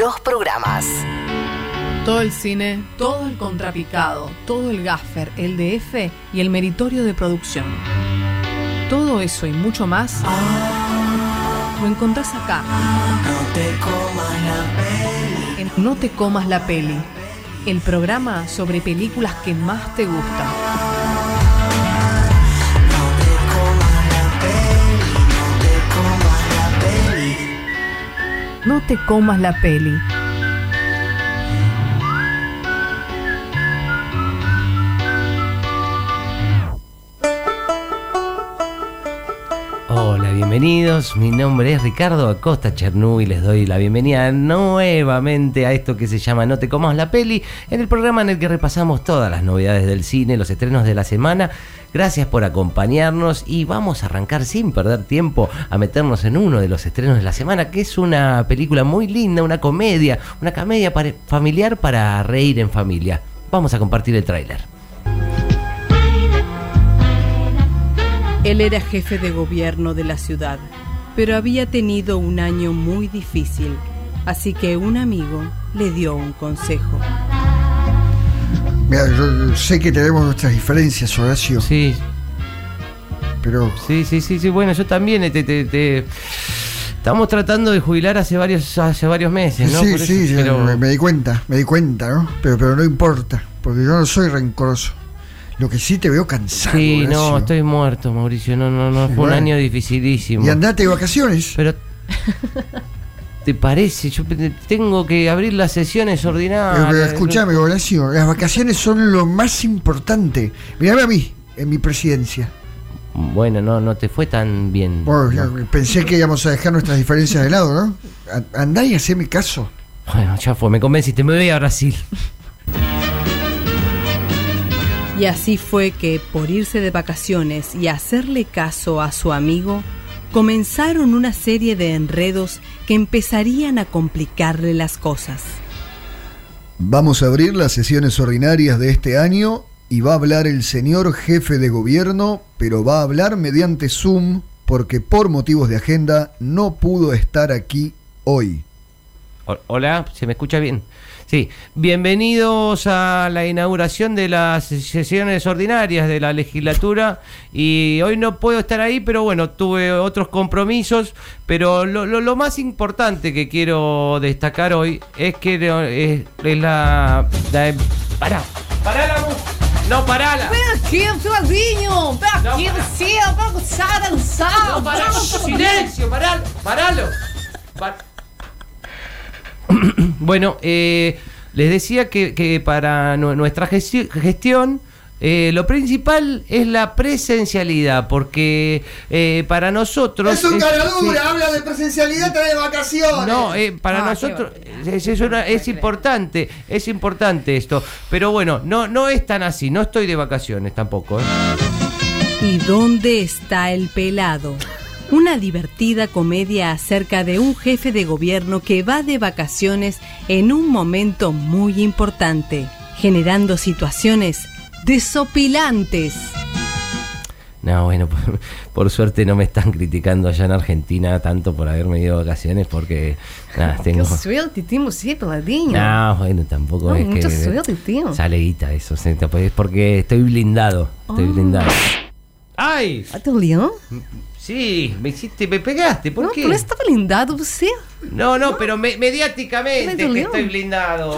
los programas. Todo el cine, todo el contrapicado, todo el gaffer, el DF y el meritorio de producción. Todo eso y mucho más lo encontrás acá. No te comas la peli. En No te comas la peli, el programa sobre películas que más te gustan. No te comas la peli. Bienvenidos. Mi nombre es Ricardo Acosta Chernú y les doy la bienvenida nuevamente a esto que se llama No te comas la peli, en el programa en el que repasamos todas las novedades del cine, los estrenos de la semana. Gracias por acompañarnos y vamos a arrancar sin perder tiempo a meternos en uno de los estrenos de la semana, que es una película muy linda, una comedia, una comedia familiar para reír en familia. Vamos a compartir el tráiler. Él era jefe de gobierno de la ciudad, pero había tenido un año muy difícil, así que un amigo le dio un consejo. Mira, yo sé que tenemos nuestras diferencias, Horacio, Sí, pero Sí, sí, sí, sí. Bueno, yo también te, te- te- estamos tratando de jubilar hace varios hace varios meses, ¿no? sí, Por sí, pero- me, me di cuenta, me di cuenta, ¿no? Pero, pero no importa, porque yo no soy rencoroso. Lo que sí te veo cansado. Sí, no, estoy muerto, Mauricio. No, no, no. Fue un año dificilísimo. Y andate de vacaciones. Pero ¿te parece? Yo tengo que abrir las sesiones Pero, ordinarias. pero escúchame, Horacio, las vacaciones son lo más importante. Mirame a mí, en mi presidencia. Bueno, no, no te fue tan bien. Bueno, No. ya pensé que íbamos a dejar nuestras diferencias de lado, ¿no? Andá y haceme caso. Bueno, ya fue, me convenciste, me voy a Brasil. Y así fue que, por irse de vacaciones y hacerle caso a su amigo, comenzaron una serie de enredos que empezarían a complicarle las cosas. Vamos a abrir las sesiones ordinarias de este año y va a hablar el señor jefe de gobierno, pero va a hablar mediante Zoom porque por motivos de agenda no pudo estar aquí hoy. Hola, ¿se me escucha bien? Sí, bienvenidos a la inauguración de las sesiones ordinarias de la legislatura y hoy no puedo estar ahí, pero bueno, tuve otros compromisos, pero lo, lo- lo más importante que quiero destacar hoy es que es, es la... la ¡Para! ¡Para la! ¡No, parala! Fladinho! Ven aquí, aquí, você, para gozar, dançar! ¡No, pará! ¡Silencio! ¡Paralo! ¡Paralo! Pa- bueno, eh, les decía que, que para nu- nuestra gesti- gestión eh, lo principal es la presencialidad, porque eh, para nosotros... sí. habla de presencialidad, trae vacaciones. No, eh, para Ah, nosotros es, es una- es importante, es importante esto. Pero bueno, no, no es tan así, no estoy de vacaciones tampoco. ¿eh? ¿Y dónde está el pelado? Una divertida comedia acerca de un jefe de gobierno que va de vacaciones en un momento muy importante, generando situaciones desopilantes. No, bueno, por, por suerte no me están criticando allá en Argentina tanto por haberme ido de vacaciones porque nada, tengo... Que suerte temos, sí. No, bueno, tampoco No, es mucha que... suerte, tío. Sale guita eso, pues, es porque estoy blindado, estoy Ah. blindado. Teu leão? Sí, me hiciste, me pegaste, ¿por qué? isso estava blindado você. No, no, pero me- mediáticamente Me que estoy blindado.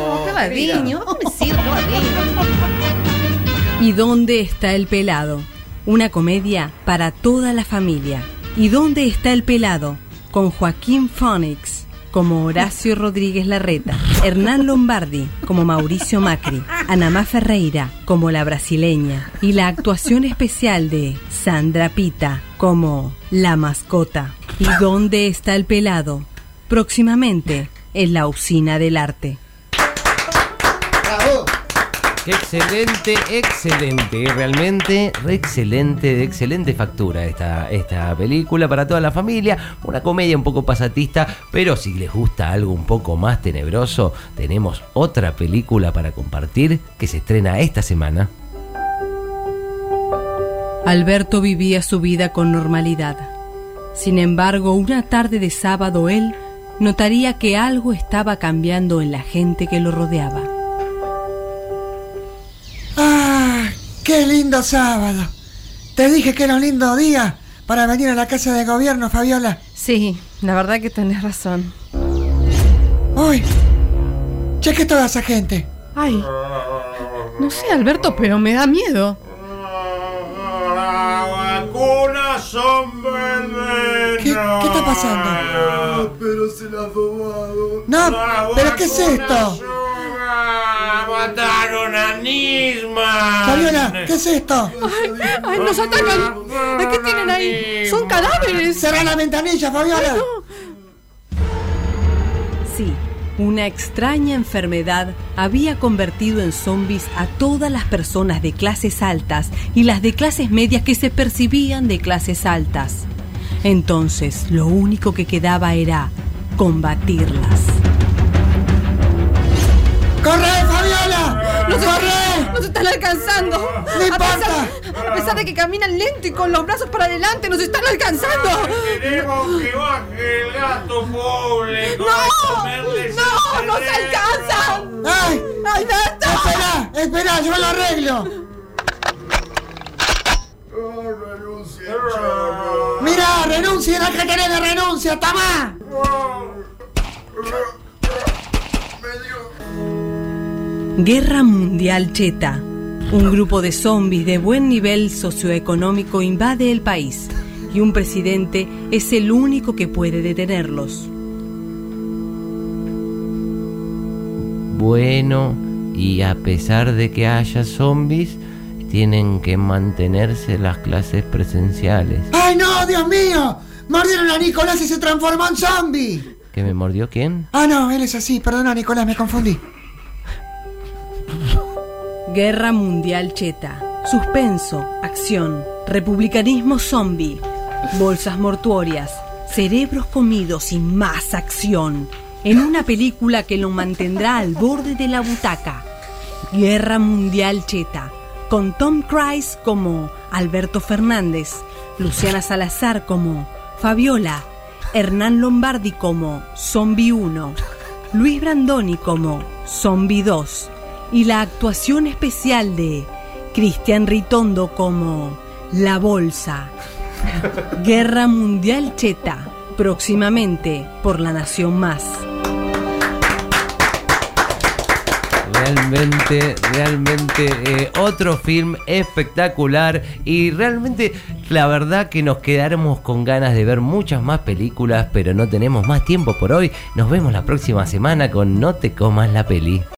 ¿Y dónde está el pelado? Una comedia para toda la familia. ¿Y dónde está el pelado? Con Joaquín Phoenix como Horacio Rodríguez Larreta, Hernán Lombardi como Mauricio Macri, Anamá Ferreira como la brasileña y la actuación especial de Sandra Pita como la mascota. ¿Y dónde está el pelado? Próximamente en la usina del arte. Bravo. Excelente, excelente, realmente re excelente, de excelente factura esta, esta película para toda la familia, una comedia un poco pasatista, pero si les gusta algo un poco más tenebroso, tenemos otra película para compartir que se estrena esta semana. Alberto vivía su vida con normalidad. Sin embargo, una tarde de sábado él notaría que algo estaba cambiando en la gente que lo rodeaba. ¡Qué lindo sábado! Te dije que era un lindo día para venir a la casa de gobierno, Fabiola. Sí, la verdad que tenés razón. ¡Uy! Cheque toda esa gente. Ay, no sé, Alberto, pero me da miedo. son ¿Qué, ¿Qué está pasando? pero se la ha robado. No, pero ¿qué es esto? ¿Qué es esto? Ay, ay, nos atacan. ¿Qué tienen ahí? Son cadáveres. Cerra la ventanilla, Fabiola. Sí, una extraña enfermedad había convertido en zombies a todas las personas de clases altas y las de clases medias que se percibían de clases altas. Entonces, lo único que quedaba era combatirlas. Alcanzando. No A importa. pesar, a pesar de que caminan lento y con los brazos para adelante, nos están alcanzando. Queremos que baje el gato pobre. ¡No! ¡No! ¡Nos alcanzan! ¡Ay! ¡Alberto! ¡Espera! ¡Espera! ¡Yo lo arreglo! ¡Mira! ¡Renuncien al que tenés de renuncia! ¡Tama! Guerra Mundial Cheta. Un grupo de zombies de buen nivel socioeconómico invade el país y un presidente es el único que puede detenerlos. Bueno, y a pesar de que haya zombies, tienen que mantenerse las clases presenciales. ¡Ay, no! ¡Dios mío! ¡Mordieron a Nicolás y se transformó en zombie! ¿Que me mordió quién? Ah, no, él es así. Perdona, Nicolás, me confundí. Guerra Mundial Cheta. Suspenso, acción, republicanismo zombie, bolsas mortuorias, cerebros comidos y más acción. En una película que lo mantendrá al borde de la butaca. Guerra Mundial Cheta. Con Tom Cruise como Alberto Fernández, Luciana Salazar como Fabiola, Hernán Lombardi como Zombie 1, Luis Brandoni como Zombie 2 y la actuación especial de Cristian Ritondo como La Bolsa. Guerra Mundial Cheta, próximamente por La Nación Más. Realmente, realmente eh, otro film espectacular y realmente la verdad que nos quedaremos con ganas de ver muchas más películas, pero no tenemos más tiempo por hoy. Nos vemos la próxima semana con No te comas la peli.